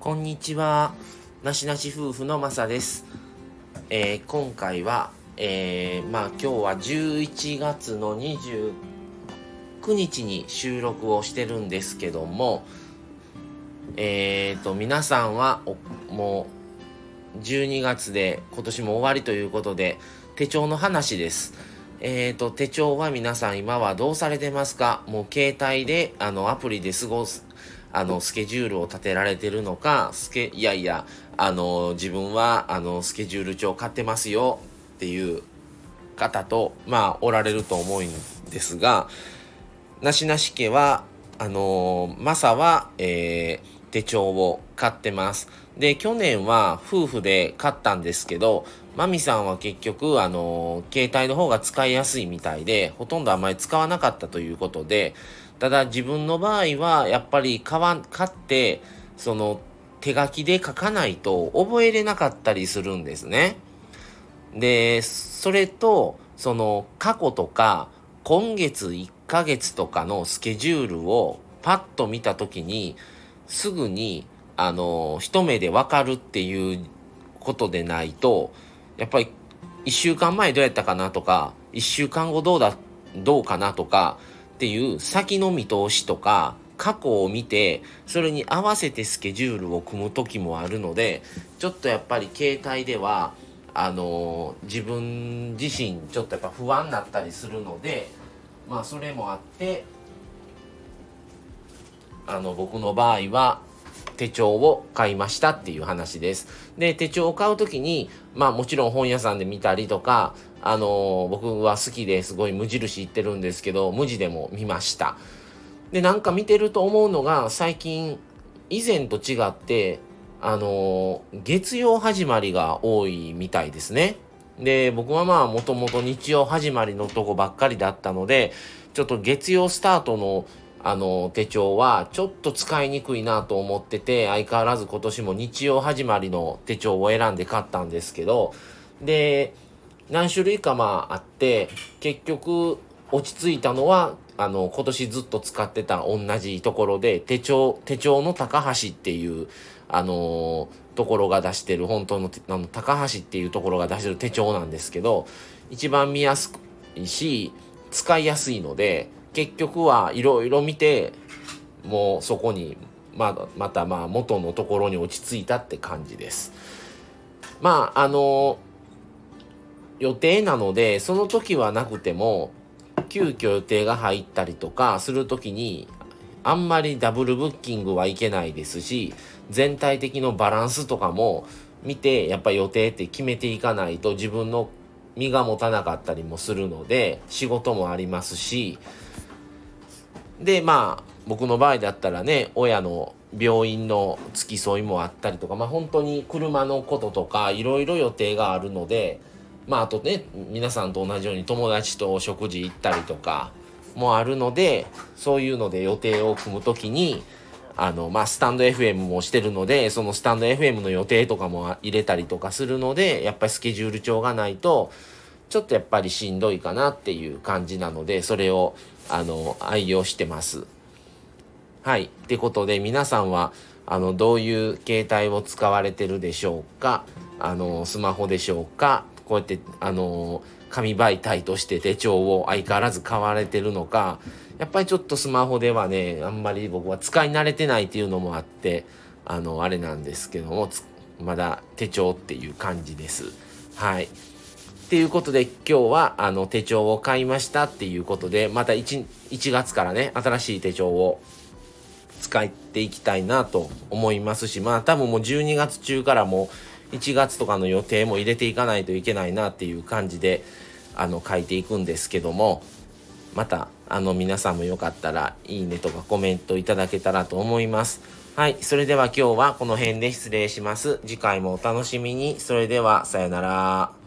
こんにちは。なしなし夫婦のまさです。えー、今回は、えー、まあ今日は11月の29日に収録をしてるんですけども、えーと、皆さんはもう12月で今年も終わりということで、手帳の話です。えーと、手帳は皆さん今はどうされてますか？もう携帯で、あの、アプリで過ごす、あの、スケジュールを立てられてるのか、スケ、いやいや、あの、自分は、あの、スケジュール帳買ってますよっていう方と、まあ、おられると思うんですが、なしなし家は、あの、マサは、えー、手帳を買ってます。で、去年は夫婦で買ったんですけど、マミさんは結局、あの、携帯の方が使いやすいみたいで、ほとんどあまり使わなかったということで、ただ自分の場合はやっぱり買わ買ってその手書きで書かないと覚えれなかったりするんですね。でそれとその過去とか今月1ヶ月とかのスケジュールをパッと見た時にすぐにあの一目でわかるっていうことでないとやっぱり1週間前どうやったかなとか1週間後どうだどうかなとかっていう先の見通しとか過去を見てそれに合わせてスケジュールを組む時もあるのでちょっとやっぱり携帯ではあの、自分自身ちょっとやっぱ不安になったりするのでまあそれもあってあの僕の場合は手帳を買いましたっていう話です。で、手帳を買う時に、まあもちろん本屋さんで見たりとか、あの、僕は好きですごい無印行ってるんですけど、無地でも見ました。で、なんか見てると思うのが、最近、以前と違って、あの、月曜始まりが多いみたいですね。で、僕はまあ、もともと日曜始まりのとこばっかりだったので、ちょっと月曜スタートのあの手帳はちょっと使いにくいなと思ってて相変わらず今年も日曜始まりの手帳を選んで買ったんですけどで何種類かまああって結局落ち着いたのはあの今年ずっと使ってた同じところで手帳手帳の高橋っていうあのところが出してる本当のあの高橋っていうところが出してる手帳なんですけど一番見やすいし使いやすいので結局はいろいろ見てもうそこにままたまあ元のところに落ち着いたって感じです。まああの予定なのでその時はなくても急遽予定が入ったりとかする時にあんまりダブルブッキングはいけないですし全体的のバランスとかも見てやっぱ予定って決めていかないと自分の身が持たなかったりもするので仕事もありますしでまあ僕の場合だったらね親の病院の付き添いもあったりとかまあ本当に車のこととかいろいろ予定があるのでまああとね皆さんと同じように友達とお食事行ったりとかもあるのでそういうので予定を組む時にあのまあスタンド FM もしてるのでそのスタンド FM の予定とかも入れたりとかするのでやっぱりスケジュール帳がないとちょっとやっぱりしんどいかなっていう感じなので、それを、あの、愛用してます。はい。ってことで、皆さんは、あの、どういう携帯を使われてるでしょうか？あの、スマホでしょうか？こうやって、あの、紙媒体として手帳を相変わらず買われてるのか、やっぱりちょっとスマホではね、あんまり僕は使い慣れてないっていうのもあって、あの、あれなんですけども、まだ手帳っていう感じです。はい。っていうことで今日はあの手帳を買いましたっていうことでまた 1, 1月からね新しい手帳を使っていきたいなと思いますしまあ多分もう12月中からもう1月とかの予定も入れていかないといけないなっていう感じであの書いていくんですけどもまたあの皆さんもよかったらいいねとかコメントいただけたらと思います。はい。それでは今日はこの辺で失礼します。次回もお楽しみに。それではさよなら。